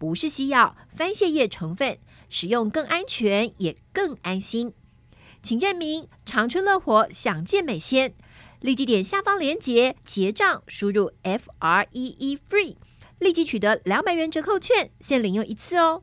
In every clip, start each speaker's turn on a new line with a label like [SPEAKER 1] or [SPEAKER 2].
[SPEAKER 1] 不是西药，番泻叶成分，使用更安全也更安心。请认明长春乐活享健美鲜，立即点下方链接结账，输入 F R E E FREE，立即取得两百元折扣券，限领用一次哦。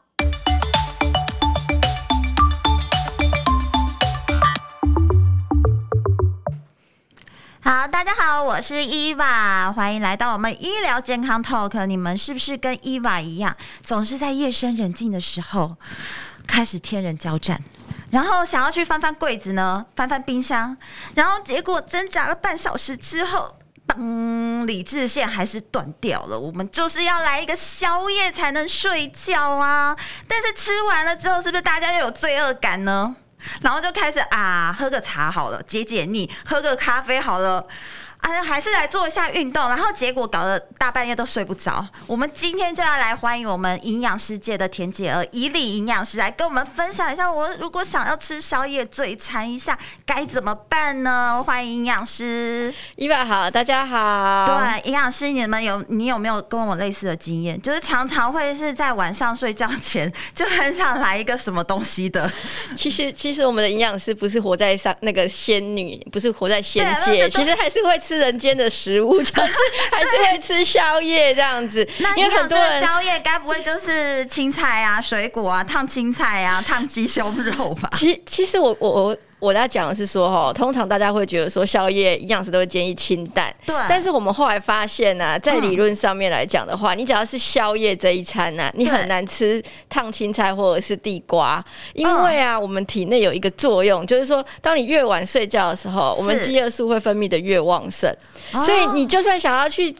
[SPEAKER 2] 好，大家好，我是伊娃，欢迎来到我们医疗健康 Talk。你们是不是跟伊娃一样，总是在夜深人静的时候开始天人交战，然后想要去翻翻柜子呢，翻翻冰箱，然后结果挣扎了半小时之后，当理智线还是断掉了。我们就是要来一个宵夜才能睡觉啊！但是吃完了之后，是不是大家又有罪恶感呢？然后就开始啊，喝个茶好了，解解腻；喝个咖啡好了。啊，还是来做一下运动，然后结果搞得大半夜都睡不着。我们今天就要来欢迎我们营养世界的田姐儿，以里营养师来跟我们分享一下，我如果想要吃宵夜嘴馋一下该怎么办呢？欢迎营养师，
[SPEAKER 3] 伊娃好，大家好。
[SPEAKER 2] 对，营养师，你们有你有没有跟我类似的经验？就是常常会是在晚上睡觉前就很想来一个什么东西的。
[SPEAKER 3] 其实，其实我们的营养师不是活在上那个仙女，不是活在仙界，其实还是会。吃人间的食物，就是还是会吃宵夜这样子。
[SPEAKER 2] 那因为很多人宵夜该不会就是青菜啊、水果啊、烫青菜啊、烫鸡胸肉吧？
[SPEAKER 3] 其其实我我我。我在讲的是说，哈，通常大家会觉得说，宵夜营养师都会建议清淡。
[SPEAKER 2] 对。
[SPEAKER 3] 但是我们后来发现呢、啊，在理论上面来讲的话，你只要是宵夜这一餐呢、啊，你很难吃烫青菜或者是地瓜，因为啊，我们体内有一个作用，就是说，当你越晚睡觉的时候，我们饥饿素会分泌的越旺盛，所以你就算想要去。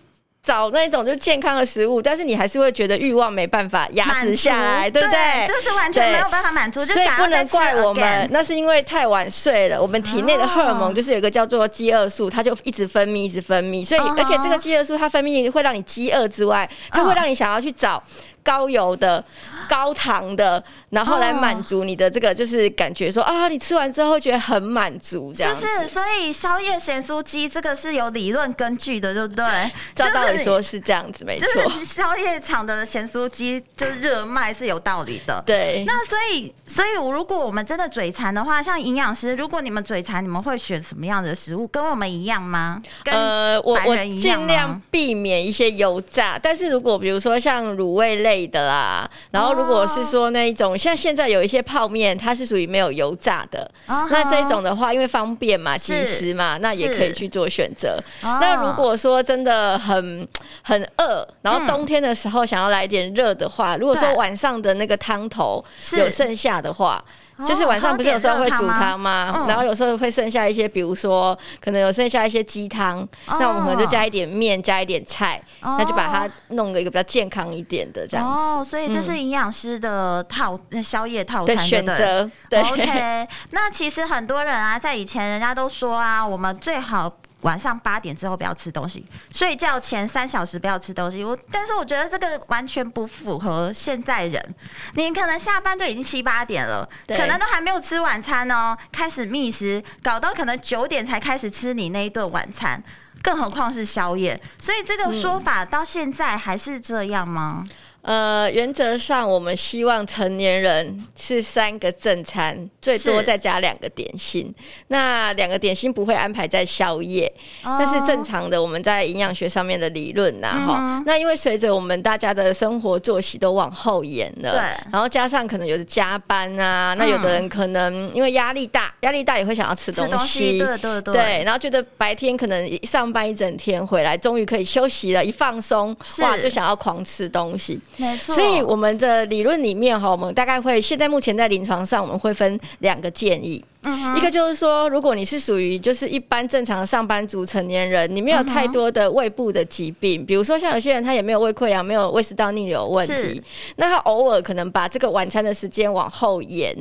[SPEAKER 3] 找那种就是健康的食物，但是你还是会觉得欲望没办法压制下来，对不对？
[SPEAKER 2] 这、就是完全没有办法满足，就
[SPEAKER 3] 所以不能怪我们，那是因为太晚睡了。我们体内的荷尔蒙就是有一个叫做饥饿素，它就一直分泌，一直分泌。所以，而且这个饥饿素它分泌会让你饥饿之外，它会让你想要去找。高油的、高糖的，然后来满足你的这个，就是感觉说、哦、啊，你吃完之后觉得很满足，这样子。
[SPEAKER 2] 是，所以宵夜咸酥鸡这个是有理论根据的，对不对？
[SPEAKER 3] 照道理说是这样子，没错。
[SPEAKER 2] 就是宵夜场的咸酥鸡就是热卖是有道理的。
[SPEAKER 3] 对。
[SPEAKER 2] 那所以，所以如果我们真的嘴馋的话，像营养师，如果你们嘴馋，你们会选什么样的食物？跟我们一样吗？
[SPEAKER 3] 呃，我我尽量避免一些油炸，但是如果比如说像卤味类。类的啦，然后如果是说那一种，像现在有一些泡面，它是属于没有油炸的，那这种的话，因为方便嘛，即时嘛，那也可以去做选择。那如果说真的很很饿，然后冬天的时候想要来点热的话，如果说晚上的那个汤头有剩下的话。就是晚上不是有时候会煮汤吗？然后有时候会剩下一些，比如说可能有剩下一些鸡汤，那我们可能就加一点面，加一点菜，那就把它弄个一个比较健康一点的这样子。
[SPEAKER 2] 哦，所以这是营养师的套宵夜套餐的
[SPEAKER 3] 选择。对
[SPEAKER 2] ，OK。那其实很多人啊，在以前人家都说啊，我们最好。晚上八点之后不要吃东西，睡觉前三小时不要吃东西。我但是我觉得这个完全不符合现在人。你可能下班就已经七八点了，可能都还没有吃晚餐哦，开始觅食，搞到可能九点才开始吃你那一顿晚餐，更何况是宵夜。所以这个说法到现在还是这样吗？
[SPEAKER 3] 呃，原则上我们希望成年人是三个正餐，最多再加两个点心。那两个点心不会安排在宵夜，那、哦、是正常的。我们在营养学上面的理论呐，哈、嗯。那因为随着我们大家的生活作息都往后延了，对。然后加上可能有的加班啊，那有的人可能因为压力大，压力大也会想要吃东西，对对对，对。然后觉得白天可能上班一整天回来，终于可以休息了，一放松，哇，就想要狂吃东西。没错，所以我们的理论里面哈，我们大概会现在目前在临床上，我们会分两个建议。嗯，一个就是说，如果你是属于就是一般正常的上班族成年人，你没有太多的胃部的疾病，比如说像有些人他也没有胃溃疡，没有胃食道逆流问题，那他偶尔可能把这个晚餐的时间往后延，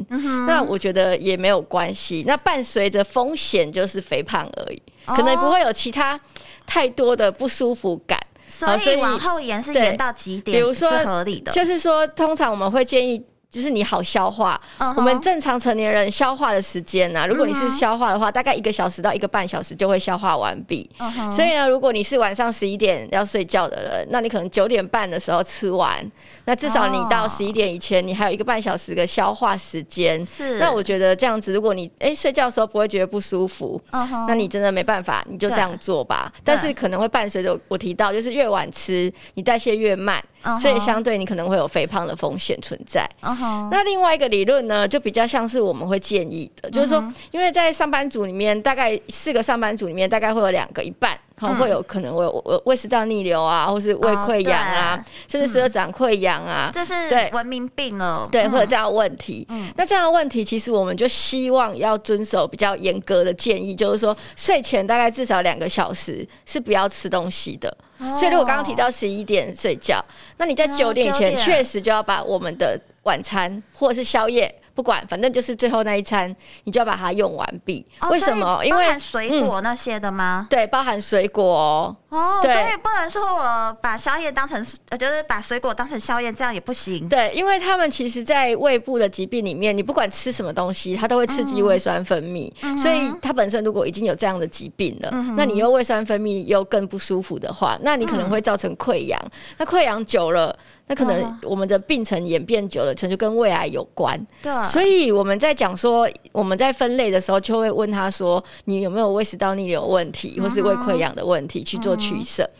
[SPEAKER 3] 那我觉得也没有关系。那伴随着风险就是肥胖而已，可能不会有其他太多的不舒服感。
[SPEAKER 2] 所以往后延是延到几点？比如说是合理的，
[SPEAKER 3] 就是说通常我们会建议。就是你好消化，uh -huh. 我们正常成年人消化的时间呢、啊，如果你是消化的话，uh -huh. 大概一个小时到一个半小时就会消化完毕。Uh -huh. 所以呢，如果你是晚上十一点要睡觉的人，那你可能九点半的时候吃完，那至少你到十一点以前，你还有一个半小时的消化时间。是、uh 那我觉得这样子，如果你哎、欸、睡觉的时候不会觉得不舒服，uh. 那你真的没办法，你就这样做吧。Uh. 但是可能会伴随着我提到，就是越晚吃，你代谢越慢。Uh -huh. 所以相对你可能会有肥胖的风险存在。Uh -huh. 那另外一个理论呢，就比较像是我们会建议的，uh. 就是说，因为在上班族里面，大概四个上班族里面，大概会有两个一半。好，会有可能会有胃食道逆流啊，或是胃溃疡啊，哦、甚至十二指肠溃疡啊，
[SPEAKER 2] 这是对。文明病了，
[SPEAKER 3] 对，会有这样的问题。嗯，那这样的问题，其实我们就希望要遵守比较严格的建议，就是说睡前大概至少两个小时是不要吃东西的。哦、所以如果刚刚提到十一点睡觉，那你在九点以前确实就要把我们的晚餐或者是宵夜。不管，反正就是最后那一餐，你就要把它用完毕。哦，为什么？因为
[SPEAKER 2] 水果那些的吗？
[SPEAKER 3] 嗯、对，包含水果哦。
[SPEAKER 2] 哦，所以不能说我把宵夜当成，就是把水果当成宵夜，这样也不行。
[SPEAKER 3] 对，因为他们其实，在胃部的疾病里面，你不管吃什么东西，它都会刺激胃酸分泌。嗯、所以，它本身如果已经有这样的疾病了，嗯、那你又胃酸分泌又更不舒服的话，那你可能会造成溃疡。嗯、那溃疡久了。那可能我们的病程演变久了，可能就跟胃癌有关。对，所以我们在讲说，我们在分类的时候，就会问他说，你有没有胃食道逆流问题，或是胃溃疡的问题去做取舍。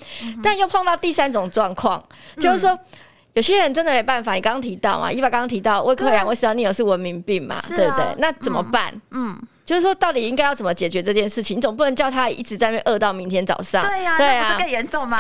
[SPEAKER 3] 但又碰到第三种状况，就是说有些人真的没办法。你刚刚提到嘛，伊爸刚刚提到胃溃疡、胃食道逆流是文明病嘛，对不对？那怎么办？嗯。就是说，到底应该要怎么解决这件事情？你总不能叫他一直在那饿到明天早上。
[SPEAKER 2] 对呀、啊，那不是更严重吗？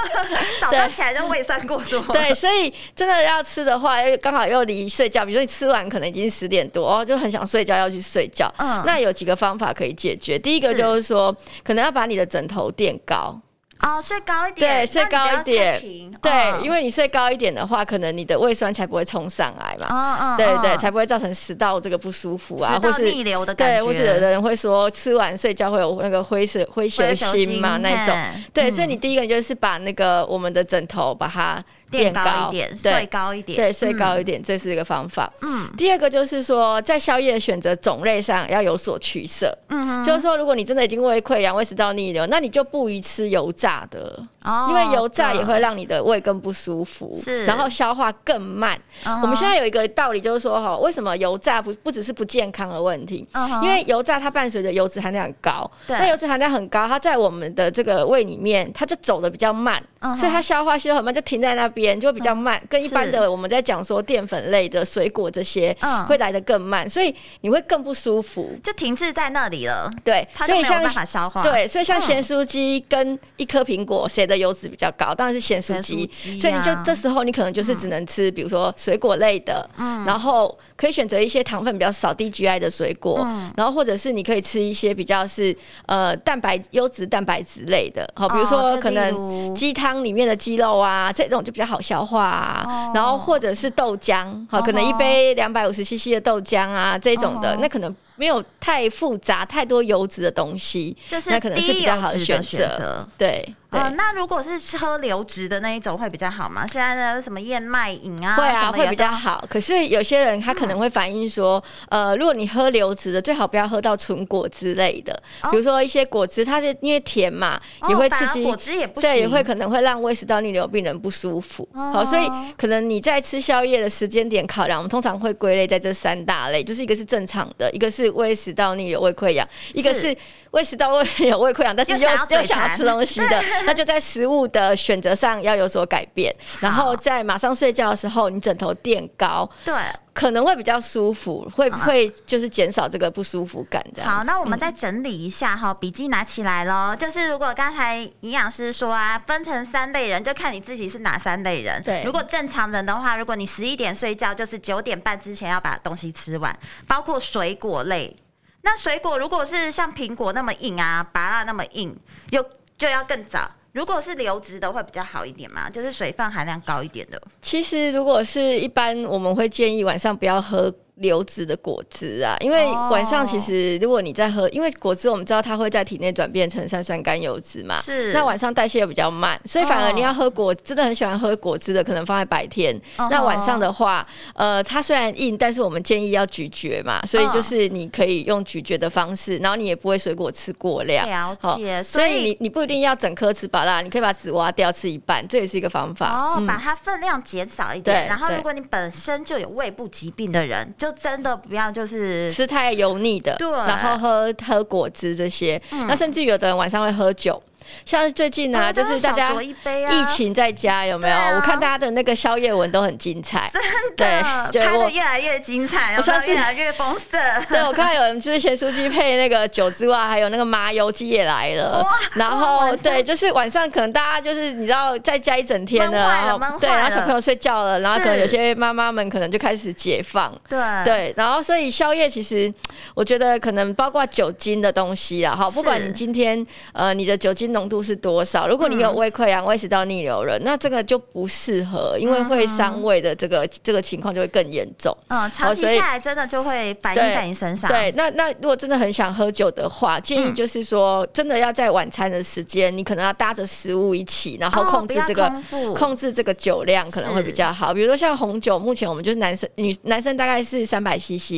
[SPEAKER 2] 早上起来就胃酸过多。
[SPEAKER 3] 对，所以真的要吃的话，又刚好又离睡觉，比如说你吃完可能已经十点多，哦，就很想睡觉，要去睡觉。嗯，那有几个方法可以解决。第一个就是说，可能要把你的枕头垫高。
[SPEAKER 2] 哦，睡高一点，
[SPEAKER 3] 对，睡高一点，对、哦，因为你睡高一点的话，可能你的胃酸才不会冲上来嘛，哦哦、对对，才不会造成食道这个不舒服啊，或是
[SPEAKER 2] 逆流的感觉，
[SPEAKER 3] 对，或是有的人会说吃完睡觉会有那个灰色灰球心嘛那种，对、嗯，所以你第一个就是把那个我们的枕头把它。垫高一点，睡高一点，对，睡高一点，嗯，这是一个方法。嗯，第二个就是说，在宵夜的选择种类上要有所取舍。嗯，就是说，如果你真的已经胃溃疡、胃食道逆流，那你就不宜吃油炸的，哦，因为油炸也会让你的胃更不舒服，是，然后消化更慢。我们现在有一个道理，就是说哈，为什么油炸不不只是不健康的问题？因为油炸它伴随着油脂含量很高，那油脂含量很高，它在我们的这个胃里面，它就走的比较慢，所以它消化吸收很慢，就停在那边。就会比较慢，跟一般的我们在讲说淀粉类的水果这些，嗯，会来的更慢，所以你会更不舒服，
[SPEAKER 2] 就停滞在那里了。
[SPEAKER 3] 对，
[SPEAKER 2] 所以像办法消化。
[SPEAKER 3] 对，所以像咸酥鸡跟一颗苹果，谁的油脂比较高？当然是咸酥鸡。所以你就这时候你可能就是只能吃，比如说水果类的，嗯，然后可以选择一些糖分比较少、低 GI 的水果，嗯，然后或者是你可以吃一些比较是呃蛋白优质蛋白质类的，好，比如说可能鸡汤里面的鸡肉啊，这种就比较好消化啊，oh. 然后或者是豆浆，好，可能一杯两百五十 CC 的豆浆啊，这种的，oh. 那可能没有太复杂、太多油脂的东西，
[SPEAKER 2] 就是
[SPEAKER 3] 那可能是比较好的选择。对。
[SPEAKER 2] 呃，那如果是喝流质的那一种会比较好吗？现在的什么燕麦饮啊，
[SPEAKER 3] 会啊，会比较好。可是有些人他可能会反映说，嗯、呃，如果你喝流质的，最好不要喝到纯果汁类的，哦、比如说一些果汁，它是因为甜嘛，哦、也会刺激
[SPEAKER 2] 果汁也不行，
[SPEAKER 3] 对，也会可能会让胃食道逆流病人不舒服。哦、好，所以可能你在吃宵夜的时间点考量，我们通常会归类在这三大类，就是一个是正常的，一个是胃食道逆流、胃溃疡，一个是胃食道胃有胃溃疡，但是又又想，又想要吃东西的，那就在食物的选择上要有所改变。然后在马上睡觉的时候，你枕头垫高，
[SPEAKER 2] 对，
[SPEAKER 3] 可能会比较舒服，会不会就是减少这个不舒服感。这样
[SPEAKER 2] 好，那我们再整理一下哈，笔记拿起来喽。就是如果刚才营养师说啊，分成三类人，就看你自己是哪三类人。
[SPEAKER 3] 对，
[SPEAKER 2] 如果正常人的话，如果你十一点睡觉，就是九点半之前要把东西吃完，包括水果类。那水果如果是像苹果那么硬啊，芭乐那么硬，又就要更早。如果是流质的会比较好一点嘛，就是水分含量高一点的。
[SPEAKER 3] 其实如果是一般，我们会建议晚上不要喝。流质的果汁啊，因为晚上其实如果你在喝，因为果汁我们知道它会在体内转变成三酸甘油脂嘛，
[SPEAKER 2] 是。
[SPEAKER 3] 那晚上代谢又比较慢，所以反而你要喝果，真的很喜欢喝果汁的，可能放在白天。那晚上的话，呃，它虽然硬，但是我们建议要咀嚼嘛，所以就是你可以用咀嚼的方式，然后你也不会水果吃过量。
[SPEAKER 2] 了解。
[SPEAKER 3] 所以你你不一定要整颗吃饱啦，你可以把籽挖掉吃一半，这也是一个方法。
[SPEAKER 2] 哦，把它分量减少一点。然后如果你本身就有胃部疾病的人，就真的不要。就是
[SPEAKER 3] 吃太油腻的，
[SPEAKER 2] 对，
[SPEAKER 3] 然后喝喝果汁这些，嗯、那甚至有的人晚上会喝酒。像最近啊，就是大家疫情在家有没有？我看大家的那个宵夜文都很精彩，
[SPEAKER 2] 真的，对，拍的越来越精彩，我上次越来越丰盛。
[SPEAKER 3] 对，我看有人就是咸酥鸡配那个酒之外，还有那个麻油鸡也来了。然后对，就是晚上可能大家就是你知道在家一整天了，然后对，然后小朋友睡觉了，然后可能有些妈妈们可能就开始解放。
[SPEAKER 2] 对
[SPEAKER 3] 对，然后所以宵夜其实我觉得可能包括酒精的东西啊，好，不管你今天呃你的酒精浓度是多少？如果你有胃溃疡、胃食道逆流了，那这个就不适合，因为会伤胃的这个这个情况就会更严重。
[SPEAKER 2] 嗯，长期下来真的就会反映在你身上。
[SPEAKER 3] 对，那那如果真的很想喝酒的话，建议就是说，真的要在晚餐的时间，你可能要搭着食物一起，然后控制这个控制这个酒量可能会比较好。比如说像红酒，目前我们就是男生女男生大概是三百 CC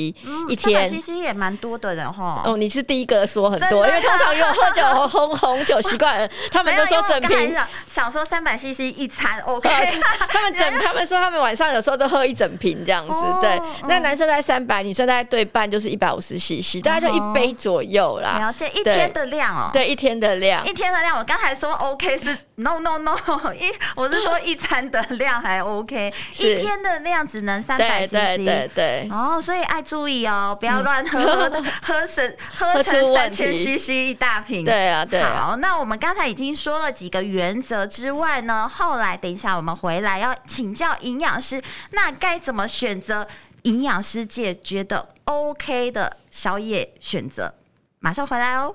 [SPEAKER 3] 一天，
[SPEAKER 2] 三百 CC 也蛮多的人哈。
[SPEAKER 3] 哦，你是第一个说很多，因为通常有喝酒红红酒习惯。他们都说整瓶，
[SPEAKER 2] 想说三百 CC 一餐 OK。
[SPEAKER 3] 他们整，他们说他们晚上有时候都喝一整瓶这样子。对，那男生在三百，女生在对半就是一百五十 CC，大概就一杯左右啦。
[SPEAKER 2] 了解，一天的量哦。
[SPEAKER 3] 对，一天的量，
[SPEAKER 2] 一天的量。我刚才说 OK 是 No No No，一我是说一餐的量还 OK，一天的量只能三百 CC。
[SPEAKER 3] 对对对。
[SPEAKER 2] 哦，所以爱注意哦，不要乱 喝，喝成喝成三千 CC 一大瓶。
[SPEAKER 3] 对啊，对。
[SPEAKER 2] 好，那我们刚才已经说了几个原则之外呢，后来等一下我们回来要请教营养师，那该怎么选择营养师界觉得 OK 的宵夜选择？马上回来哦。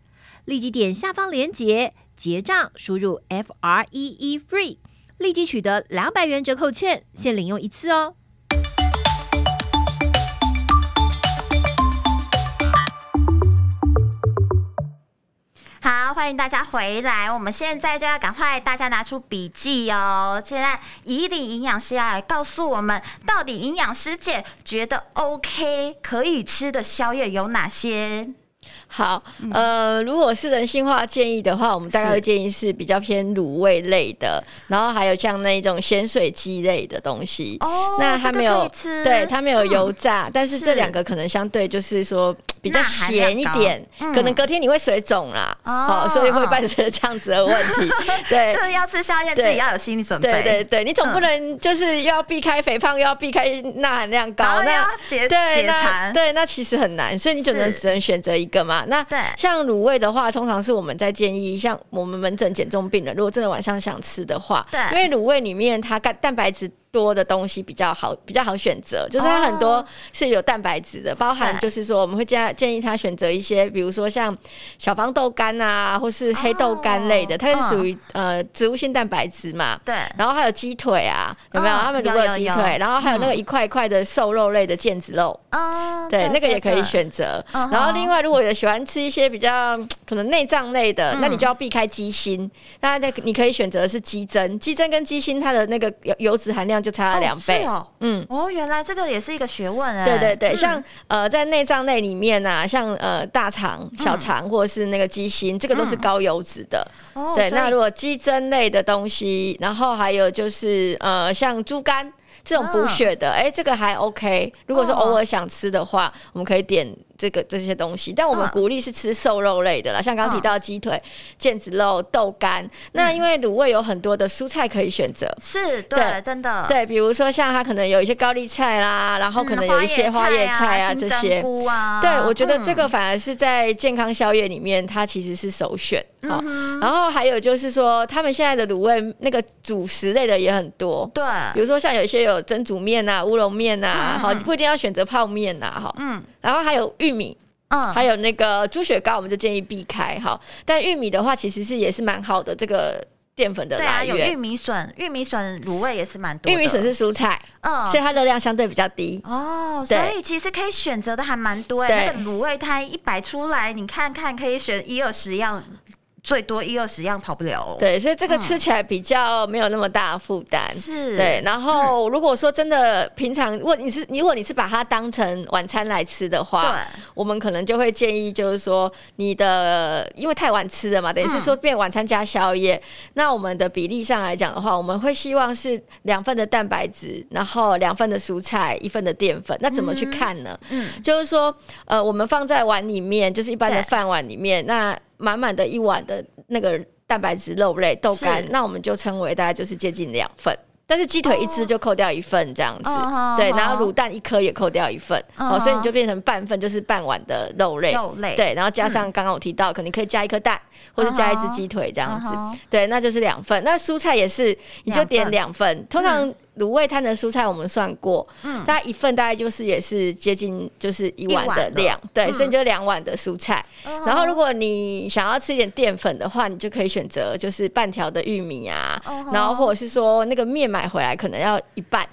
[SPEAKER 1] 立即点下方链接。结账，输入 F R E E FREE，立即取得两百元折扣券，限领用一次哦。
[SPEAKER 2] 好，欢迎大家回来，我们现在就要赶快大家拿出笔记哦。现在以礼营养师要来告诉我们，到底营养师界觉得 OK 可以吃的宵夜有哪些？
[SPEAKER 3] 好，呃，如果是人性化建议的话，我们大概会建议是比较偏卤味类的，然后还有像那种咸水鸡类的东西。哦，那它没有，对，它没有油炸，但是这两个可能相对就是说比较咸一点，嗯、可能隔天你会水肿啦，哦，所以会伴随着这样子的问题。对，
[SPEAKER 2] 就是要吃宵夜，自己要有心理准备。
[SPEAKER 3] 对对对，你总不能就是又要避开肥胖，又要避开钠含量高，那
[SPEAKER 2] 解
[SPEAKER 3] 对
[SPEAKER 2] 解馋，
[SPEAKER 3] 对，那其实很难，所以你只能只能选择一个嘛。那像卤味的话，通常是我们在建议，像我们门诊减重病人，如果真的晚上想吃的话，对，因为卤味里面它蛋蛋白质。多的东西比较好，比较好选择，就是它很多是有蛋白质的，包含就是说我们会建建议他选择一些，比如说像小方豆干啊，或是黑豆干类的，它是属于呃植物性蛋白质嘛。对。然后还有鸡腿啊，有没有？他们如果有鸡腿，然后还有那个一块一块的瘦肉类的腱子肉。哦。对，那个也可以选择。然后另外，如果有喜欢吃一些比较可能内脏类的，那你就要避开鸡心。那在你可以选择的是鸡胗，鸡胗跟鸡心它的那个油油脂含量。就差了两倍
[SPEAKER 2] 哦，嗯，哦，原来这个也是一个学问哎。
[SPEAKER 3] 对对对，像呃，在内脏类里面啊，像呃大肠、小肠或者是那个鸡心，这个都是高油脂的。对，那如果鸡胗类的东西，然后还有就是呃，像猪肝这种补血的，哎，这个还 OK。如果是偶尔想吃的话，我们可以点。这个这些东西，但我们鼓励是吃瘦肉类的啦，像刚刚提到鸡腿、腱子肉、豆干。那因为卤味有很多的蔬菜可以选择，
[SPEAKER 2] 是对，真的
[SPEAKER 3] 对。比如说像它可能有一些高丽菜啦，然后可能有一些花叶菜啊这些。菇啊对，我觉得这个反而是在健康宵夜里面，它其实是首选。好，然后还有就是说，他们现在的卤味那个主食类的也很多。对，比如说像有一些有蒸煮面啊、乌龙面啊，好，你不一定要选择泡面呐，哈。嗯。然后还有玉米，嗯，还有那个猪血糕，我们就建议避开哈。但玉米的话，其实是也是蛮好的这个淀粉的来源。
[SPEAKER 2] 对啊，有玉米笋，玉米笋卤味也是蛮多。
[SPEAKER 3] 玉米笋是蔬菜，嗯，所以它热量相对比较低。
[SPEAKER 2] 哦，所以其实可以选择的还蛮多。哎，那个卤味它一摆出来，你看看可以选一二十样。最多一二十样跑不了。哦，
[SPEAKER 3] 对，所以这个吃起来比较没有那么大负担，是、嗯，对。然后如果说真的平常，如果你是如果你是把它当成晚餐来吃的话，我们可能就会建议就是说你的因为太晚吃了嘛，等于是说变晚餐加宵夜，嗯、那我们的比例上来讲的话，我们会希望是两份的蛋白质，然后两份的蔬菜，一份的淀粉。那怎么去看呢？嗯，就是说呃，我们放在碗里面，就是一般的饭碗里面，那。满满的一碗的那个蛋白质肉类豆干，那我们就称为大概就是接近两份。但是鸡腿一只就扣掉一份这样子，哦、对，然后卤蛋一颗也扣掉一份，哦，所以你就变成半份，就是半碗的肉类，肉类。对，然后加上刚刚我提到，可能可以加一颗蛋，或者加一只鸡腿这样子，哦，对，那就是两份。那蔬菜也是，你就点两份，份，通常。卤味摊的蔬菜我们算过，嗯，大概一份大概就是也是接近就是一碗的量，对，嗯、所以你就两碗的蔬菜。嗯、然后如果你想要吃一点淀粉的话，你就可以选择就是半条的玉米啊，嗯、然后或者是说那个面买回来可能要一半。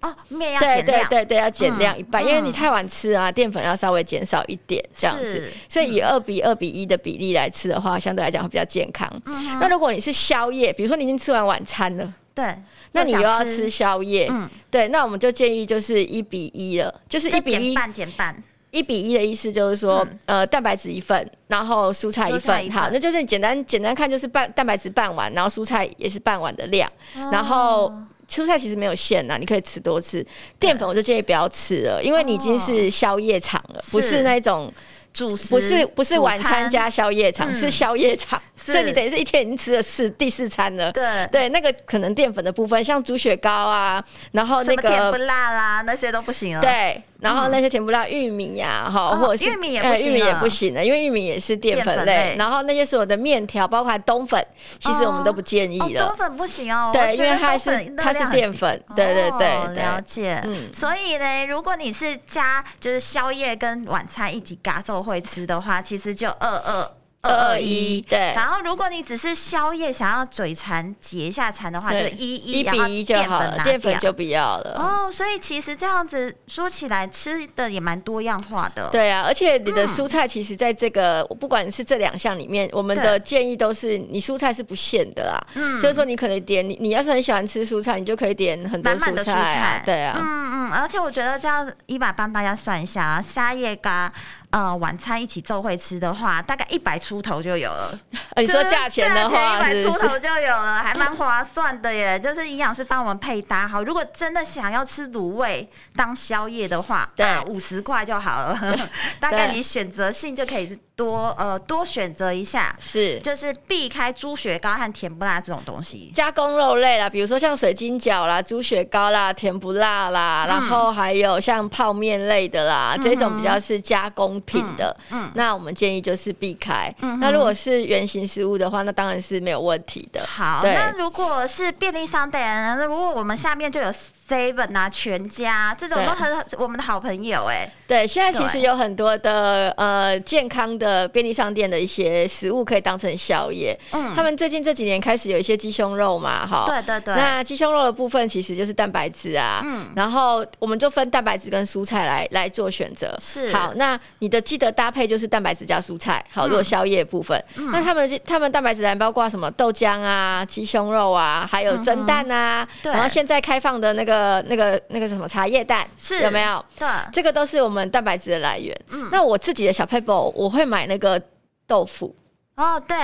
[SPEAKER 2] 哦，面要减量，对对
[SPEAKER 3] 对对，要减量一半，嗯、因为你太晚吃啊，淀粉要稍微减少一点这样子，所以以二比二比一的比例来吃的话，相对来讲会比较健康。嗯、那如果你是宵夜，比如说你已经吃完晚餐了。
[SPEAKER 2] 对，
[SPEAKER 3] 那你又要吃宵夜，嗯，对，那我们就建议就是一比一了，就是一比一，
[SPEAKER 2] 减半减半，
[SPEAKER 3] 一比一的意思就是说，嗯、呃，蛋白质一份，然后蔬菜一份，一份好，那就是简单简单看就是半蛋白质半碗，然后蔬菜也是半碗的量，哦、然后蔬菜其实没有限呐，你可以吃多次，淀粉我就建议不要吃了，因为你已经是宵夜场了，哦、不是那种。主食不是不是晚餐加宵夜场，是宵夜场，所以你等于是一天已经吃了四第四餐了。对对，那个可能淀粉的部分，像猪血糕啊，然后那个
[SPEAKER 2] 甜不辣啦，那些都不行了。
[SPEAKER 3] 对，然后那些甜不辣玉米呀，哈，或者是玉米也不行，玉米也不行了，因为玉米也是淀粉类。然后那些所有的面条，包括冬粉，其实我们都不建议了。
[SPEAKER 2] 冬粉不行哦，
[SPEAKER 3] 对，因为它是它是淀粉。对对对，
[SPEAKER 2] 了解。嗯，所以呢，如果你是加就是宵夜跟晚餐一起嘎做。会吃的话，其实就二二。二二一对，然后如果你只是宵夜想要嘴馋解一下馋的话，就一一
[SPEAKER 3] 一比一就好了，淀粉就不要了。
[SPEAKER 2] 哦，所以其实这样子说起来，吃的也蛮多样化的。
[SPEAKER 3] 对啊，而且你的蔬菜其实在这个不管是这两项里面，我们的建议都是你蔬菜是不限的啦。嗯，就是说你可能点你你要是很喜欢吃蔬菜，你就可以点很多蔬菜。对啊，
[SPEAKER 2] 嗯嗯，而且我觉得这样一把帮大家算一下啊，沙叶咖。呃晚餐一起做会吃的话，大概一百出头就有了。
[SPEAKER 3] 你说价钱的话，
[SPEAKER 2] 一百出头就有了，还蛮划算的耶。就是营养师帮我们配搭好，如果真的想要吃卤味当宵夜的话，对，五十块就好了。大概你选择性就可以。多呃多选择一下，
[SPEAKER 3] 是
[SPEAKER 2] 就是避开猪血糕和甜不辣这种东西，
[SPEAKER 3] 加工肉类啦，比如说像水晶饺啦、猪血糕啦、甜不辣啦，嗯、然后还有像泡面类的啦，嗯、这种比较是加工品的，嗯，嗯那我们建议就是避开。嗯、那如果是原型食物的话，那当然是没有问题的。
[SPEAKER 2] 好，那如果是便利商店，那如果我们下面就有。Seven 啊，全家这种都很我们的好朋友哎。
[SPEAKER 3] 对，现在其实有很多的呃健康的便利商店的一些食物可以当成宵夜。嗯，他们最近这几年开始有一些鸡胸肉嘛，哈。对对对。那鸡胸肉的部分其实就是蛋白质啊。嗯。然后我们就分蛋白质跟蔬菜来来做选择。是。好，那你的记得搭配就是蛋白质加蔬菜。好，如果宵夜部分，嗯、那他们他们蛋白质还包括什么豆浆啊、鸡胸肉啊，还有蒸蛋啊。然后现在开放的那个。呃，那个那个什么茶叶蛋是有没有？对，这个都是我们蛋白质的来源。嗯，那我自己的小撇步，我会买那个豆腐。
[SPEAKER 2] 哦，对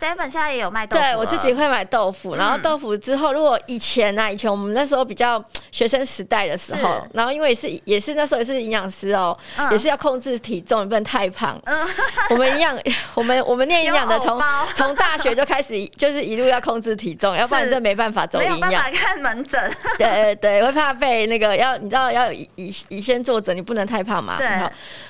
[SPEAKER 2] ，Seven 现在也有卖豆腐。
[SPEAKER 3] 对，我自己会买豆腐，然后豆腐之后，如果以前呢、啊，以前我们那时候比较学生时代的时候，然后因为也是也是那时候也是营养师哦，嗯、也是要控制体重，也不能太胖。嗯，我们营养，我们我们念营养的从从大学就开始就是一路要控制体重，要不然这没办法走营养。没办法
[SPEAKER 2] 看门诊。
[SPEAKER 3] 对对对，会怕被那个要你知道要以以先作则，你不能太胖嘛。对。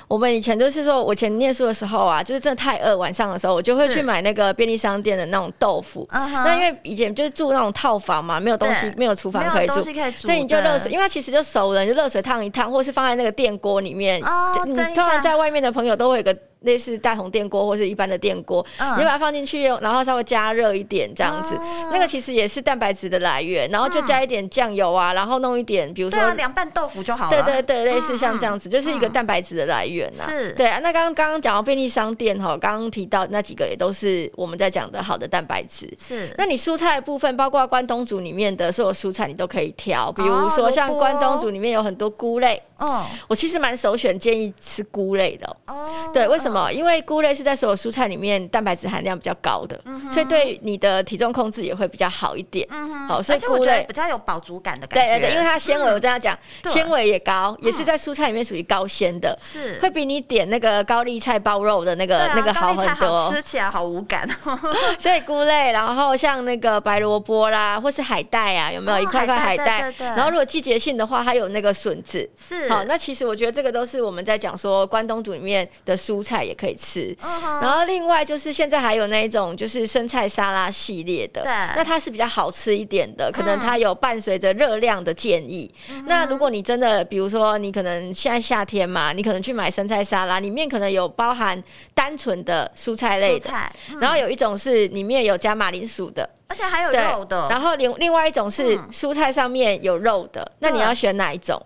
[SPEAKER 3] 我们以前就是说，我以前念书的时候啊，就是真的太饿，晚上的时候我就会去买那个便利商店的那种豆腐。那因为以前就是住那种套房嘛，没有东西，没有厨房可以煮，所以你就热水，因为它其实就熟了，你就热水烫一烫，或是放在那个电锅里面。哦，你通常在外面的朋友都会有个。类似大同电锅或是一般的电锅，嗯、你把它放进去，然后稍微加热一点这样子，哦、那个其实也是蛋白质的来源。然后就加一点酱油啊，然后弄一点，比如说
[SPEAKER 2] 凉拌豆腐就好了。
[SPEAKER 3] 对对对，类似像这样子，嗯、就是一个蛋白质的来源呐。是，对啊。那刚刚刚刚讲到便利商店哈，刚刚提到那几个也都是我们在讲的好的蛋白质。是。那你蔬菜的部分，包括关东煮里面的所有蔬菜，你都可以挑，比如说像关东煮里面有很多菇类。哦。我其实蛮首选建议吃菇类的。哦。对，为什么？因为菇类。是在所有蔬菜里面蛋白质含量比较高的，嗯、所以对你的体重控制也会比较好一点。嗯、哼好，所以菇类
[SPEAKER 2] 比较有饱足感的感觉。
[SPEAKER 3] 对对对，因为它纤维，我这样讲，纤维也高，也是在蔬菜里面属于高纤的，是会比你点那个高丽菜包肉的那个、啊、那个好很多，
[SPEAKER 2] 吃起来好无感。
[SPEAKER 3] 所以菇类，然后像那个白萝卜啦，或是海带啊，有没有一块块海带？哦、海带然后如果季节性的话，还有那个笋子。是好，那其实我觉得这个都是我们在讲说关东煮里面的蔬菜也可以吃。然后另外就是现在还有那一种就是生菜沙拉系列的，对，那它是比较好吃一点的，可能它有伴随着热量的建议。嗯、那如果你真的比如说你可能现在夏天嘛，你可能去买生菜沙拉，里面可能有包含单纯的蔬菜类的，嗯、然后有一种是里面有加马铃薯的，
[SPEAKER 2] 而且还有肉的，
[SPEAKER 3] 然后另另外一种是蔬菜上面有肉的，嗯、那你要选哪一种？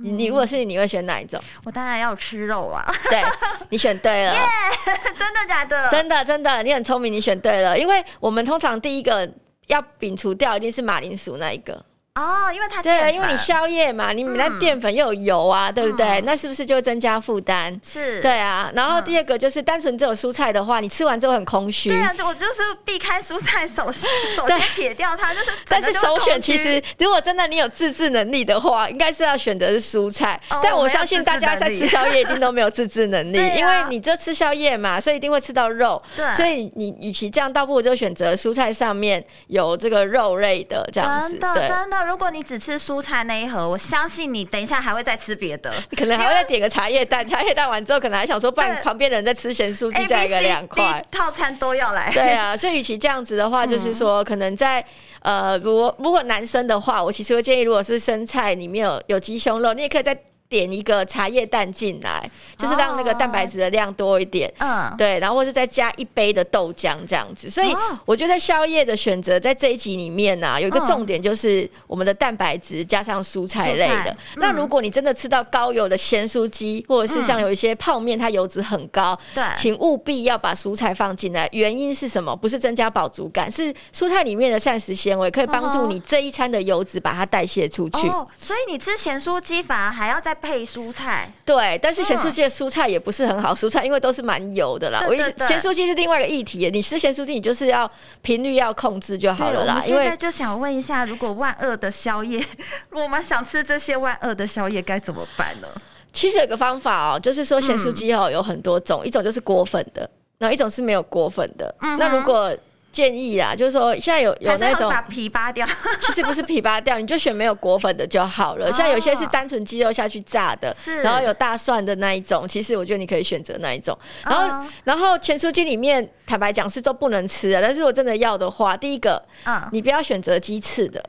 [SPEAKER 3] 你你如果是你，你会选哪一种？
[SPEAKER 2] 我当然要吃肉啊！
[SPEAKER 3] 对，你选对了
[SPEAKER 2] ，yeah, 真的假的？
[SPEAKER 3] 真的真的，你很聪明，你选对了，因为我们通常第一个要摒除掉一定是马铃薯那一个。
[SPEAKER 2] 哦，因为它
[SPEAKER 3] 对，因为你宵夜嘛，你那淀粉又有油啊，对不对？那是不是就增加负担？是，对啊。然后第二个就是单纯只有蔬菜的话，你吃完之后很空虚。对
[SPEAKER 2] 啊，我就是避开蔬菜，首先首先撇掉它，就是。
[SPEAKER 3] 但是首选其实，如果真的你有自制能力的话，应该是要选择是蔬菜。但我相信大家在吃宵夜 一定都没有自制能力，因为你这吃宵夜嘛，所以一定会吃到肉。对。所以你与其这样，倒不如就选择蔬菜上面有这个肉类的这样子。
[SPEAKER 2] 真的，真的。如果你只吃蔬菜那一盒，我相信你等一下还会再吃别的，
[SPEAKER 3] 你可能还会再点个茶叶蛋。茶叶蛋完之后，可能还想说，不然旁边的人在吃咸酥鸡，再一个两块
[SPEAKER 2] 套餐都要来。
[SPEAKER 3] 对啊，所以与其这样子的话，就是说，可能在呃，如果如果男生的话，我其实会建议，如果是生菜里面有有鸡胸肉，你也可以在。点一个茶叶蛋进来，就是让那个蛋白质的量多一点。嗯，对，然后或是再加一杯的豆浆这样子。所以我觉得宵夜的选择在这一集里面呢，有一个重点就是我们的蛋白质加上蔬菜类的。那如果你真的吃到高油的咸酥鸡，或者是像有一些泡面，它油脂很高，对，请务必要把蔬菜放进来。原因是什么？不是增加饱足感，是蔬菜里面的膳食纤维可以帮助你这一餐的油脂把它代谢出去。
[SPEAKER 2] 哦，所以你吃咸酥鸡反而还要再。配蔬菜。
[SPEAKER 3] 对，但是咸酥鸡的蔬菜也不是很好，蔬菜因为都是蛮油的啦。我咸酥鸡是另外一个议题。你吃咸酥鸡，你就是要频率要控制就好了啦。因为
[SPEAKER 2] 现在就想问一下，如果万恶的宵夜，我们想吃这些万恶的宵夜该怎么办呢？
[SPEAKER 3] 其实有个方法哦、喔，就是说咸酥鸡哦有很多种，嗯、一种就是裹粉的，然后一种是没有裹粉的。嗯、那如果建议啦，就是说现在有有那种
[SPEAKER 2] 把皮扒掉，
[SPEAKER 3] 其实不是皮扒掉，你就选没有果粉的就好了。像有些是单纯鸡肉下去炸的，然后有大蒜的那一种，其实我觉得你可以选择那一种。然后然后咸酥鸡里面，坦白讲是都不能吃的，但是我真的要的话，第一个，嗯你不要选择鸡翅的。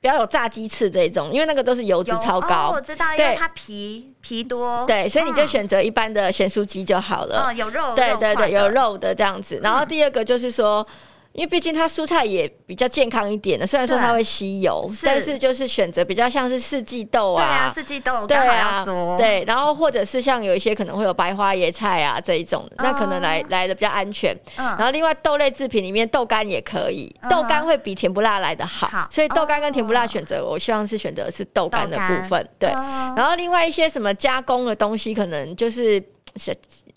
[SPEAKER 3] 不要有炸鸡翅这一种，因为那个都是油脂超高。
[SPEAKER 2] 哦、我知道，因为它皮皮多。
[SPEAKER 3] 对，所以你就选择一般的咸酥鸡就好了。
[SPEAKER 2] 嗯，有肉。
[SPEAKER 3] 对对对，有肉的这样子。然后第二个就是说。因为毕竟它蔬菜也比较健康一点的，虽然说它会吸油，但是就是选择比较像是四季豆啊，
[SPEAKER 2] 对啊，四季豆，对啊，
[SPEAKER 3] 对，然后或者是像有一些可能会有白花椰菜啊这一种，那可能来来的比较安全。然后另外豆类制品里面豆干也可以，豆干会比甜不辣来的好，所以豆干跟甜不辣选择，我希望是选择是豆干的部分，对。然后另外一些什么加工的东西，可能就是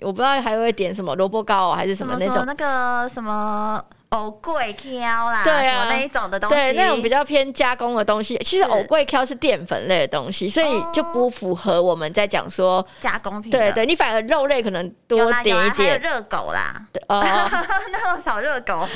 [SPEAKER 3] 我不知道还会点什么萝卜糕还是什么那种。
[SPEAKER 2] 那个什么。藕桂挑啦，对啊，那一种的东西，
[SPEAKER 3] 对，那种比较偏加工的东西。其实藕桂挑是淀粉类的东西，所以就不符合我们在讲说
[SPEAKER 2] 加工品。
[SPEAKER 3] 对对，你反而肉类可能多点一点。
[SPEAKER 2] 热狗啦，
[SPEAKER 3] 哦，
[SPEAKER 2] 那种小热狗。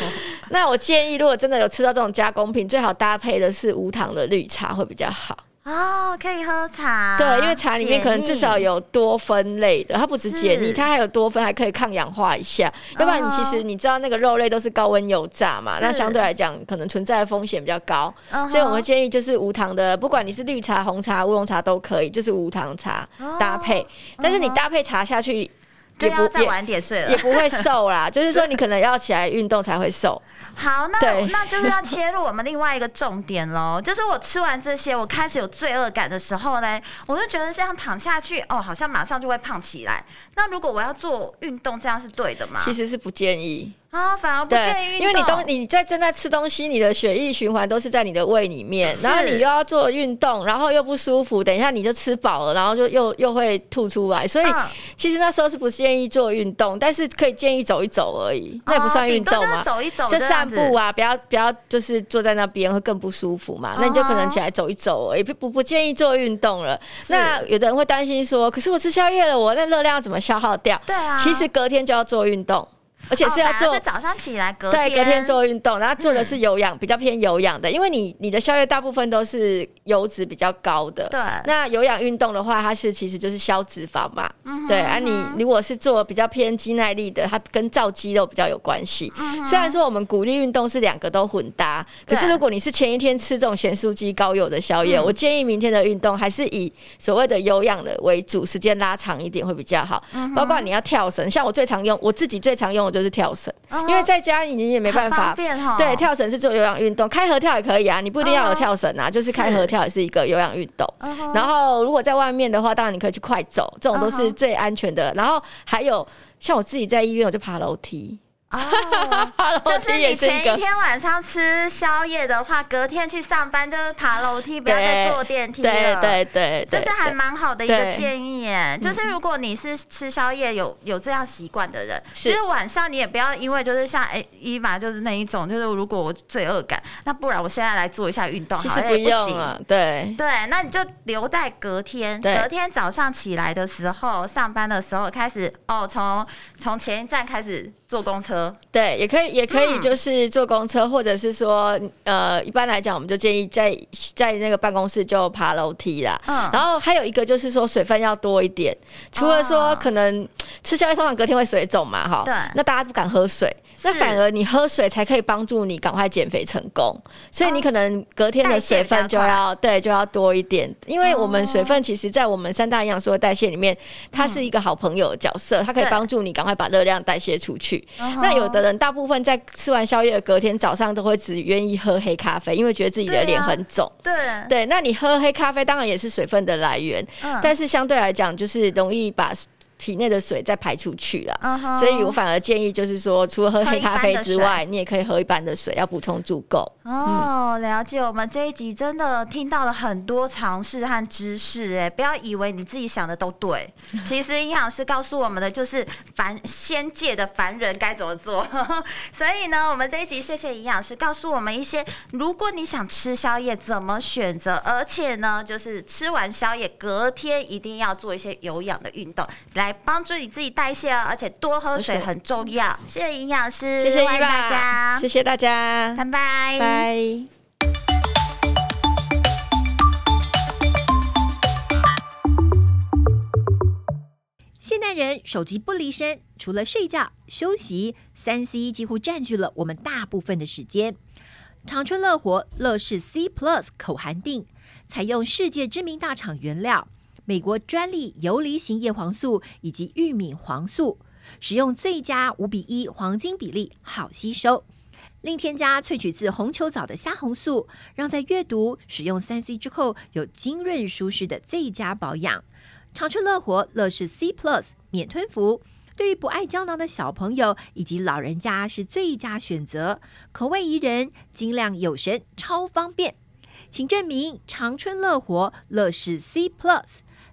[SPEAKER 3] 那我建议，如果真的有吃到这种加工品，最好搭配的是无糖的绿茶会比较好。
[SPEAKER 2] 哦，可以喝茶。
[SPEAKER 3] 对，因为茶里面可能至少有多酚类的，它不止解腻，它还有多酚，还可以抗氧化一下。要不然你其实你知道那个肉类都是高温油炸嘛，那相对来讲可能存在的风险比较高。所以我们建议就是无糖的，不管你是绿茶、红茶、乌龙茶都可以，就是无糖茶搭配。但是你搭配茶下去也要
[SPEAKER 2] 再晚点睡了，
[SPEAKER 3] 也不会 瘦啦。就是说你可能要起来运动才会瘦。
[SPEAKER 2] 好，那那就是要切入我们另外一个重点喽。就是我吃完这些，我开始有罪恶感的时候呢，我就觉得这样躺下去，哦，好像马上就会胖起来。那如果我要做运动，这样是对的吗？
[SPEAKER 3] 其实是不建议。
[SPEAKER 2] 啊，反而不建议运动，
[SPEAKER 3] 因为你东你在正在吃东西，你的血液循环都是在你的胃里面，然后你又要做运动，然后又不舒服，等一下你就吃饱了，然后就又又会吐出来，所以其实那时候是不建议做运动，但是可以建议走一走而已，那也不算运动嘛，
[SPEAKER 2] 走一走
[SPEAKER 3] 就散步啊，不要不要就是坐在那边会更不舒服嘛，那你就可能起来走一走而已，不不不建议做运动了。那有的人会担心说，可是我吃宵夜了，我那热量要怎么消耗掉？
[SPEAKER 2] 对啊，
[SPEAKER 3] 其实隔天就要做运动。而且是要做，
[SPEAKER 2] 是早上起来隔天，
[SPEAKER 3] 对，隔天做运动，然后做的是有氧，比较偏有氧的，因为你你的宵夜大部分都是油脂比较高的，对。那有氧运动的话，它是其实就是消脂肪嘛，对。啊，你如果是做比较偏肌耐力的，它跟造肌肉比较有关系。虽然说我们鼓励运动是两个都混搭，可是如果你是前一天吃这种咸酥鸡高油的宵夜，我建议明天的运动还是以所谓的有氧的为主，时间拉长一点会比较好。包括你要跳绳，像我最常用，我自己最常用的就是。就是跳绳，因为在家你也没办法。对，跳绳是做有氧运动，开合跳也可以啊，你不一定要有跳绳啊，就是开合跳也是一个有氧运动。然后如果在外面的话，当然你可以去快走，这种都是最安全的。然后还有像我自己在医院，我就爬楼梯。
[SPEAKER 2] 哦，就是你前一天晚上吃宵夜的话，隔天去上班就是爬楼梯，不要再坐电梯了。
[SPEAKER 3] 对对对，
[SPEAKER 2] 这是还蛮好的一个建议耶。就是如果你是吃宵夜有有这样习惯的人，其实晚上你也不要因为就是像哎伊玛就是那一种，就是如果我罪恶感，那不然我现在来做一下运动，
[SPEAKER 3] 其实不用啊。对
[SPEAKER 2] 对，那你就留待隔天，隔天早上起来的时候，上班的时候开始哦，从从前一站开始。坐公车，
[SPEAKER 3] 对，也可以，也可以，就是坐公车，嗯、或者是说，呃，一般来讲，我们就建议在在那个办公室就爬楼梯啦。嗯，然后还有一个就是说，水分要多一点，除了说可能吃宵夜通常隔天会水肿嘛，哈，对，那大家不敢喝水。那反而你喝水才可以帮助你赶快减肥成功，所以你可能隔天的水分就要对就要多一点，因为我们水分其实在我们三大营养素的代谢里面，它是一个好朋友的角色，它可以帮助你赶快把热量代谢出去。那有的人大部分在吃完宵夜的隔天早上都会只愿意喝黑咖啡，因为觉得自己的脸很肿。
[SPEAKER 2] 对
[SPEAKER 3] 对，那你喝黑咖啡当然也是水分的来源，但是相对来讲就是容易把。体内的水再排出去了。
[SPEAKER 2] Uh huh.
[SPEAKER 3] 所以我反而建议就是说，除了喝黑咖啡之外，你也可以喝一般的水，要补充足够。
[SPEAKER 2] 哦，了解。我们这一集真的听到了很多常识和知识，哎，不要以为你自己想的都对，其实营养师告诉我们的就是凡仙界的凡人该怎么做。所以呢，我们这一集谢谢营养师告诉我们一些，如果你想吃宵夜怎么选择，而且呢，就是吃完宵夜隔天一定要做一些有氧的运动，来帮助你自己代谢哦，而且多喝水很重要。谢谢营养师，
[SPEAKER 3] 谢谢
[SPEAKER 2] 大家，
[SPEAKER 3] 谢谢大家，
[SPEAKER 2] 拜拜，
[SPEAKER 3] 拜。
[SPEAKER 1] 现代人手机不离身，除了睡觉、休息，三 C 几乎占据了我们大部分的时间。长春乐活乐视 C Plus 口含定，采用世界知名大厂原料，美国专利游离型叶黄素以及玉米黄素，使用最佳五比一黄金比例，好吸收。另添加萃取自红球藻的虾红素，让在阅读、使用三 C 之后有晶润舒适的最佳保养。长春乐活乐视 C Plus 免吞服，对于不爱胶囊的小朋友以及老人家是最佳选择。口味宜人，精量有神，超方便。请证明长春乐活乐视 C Plus，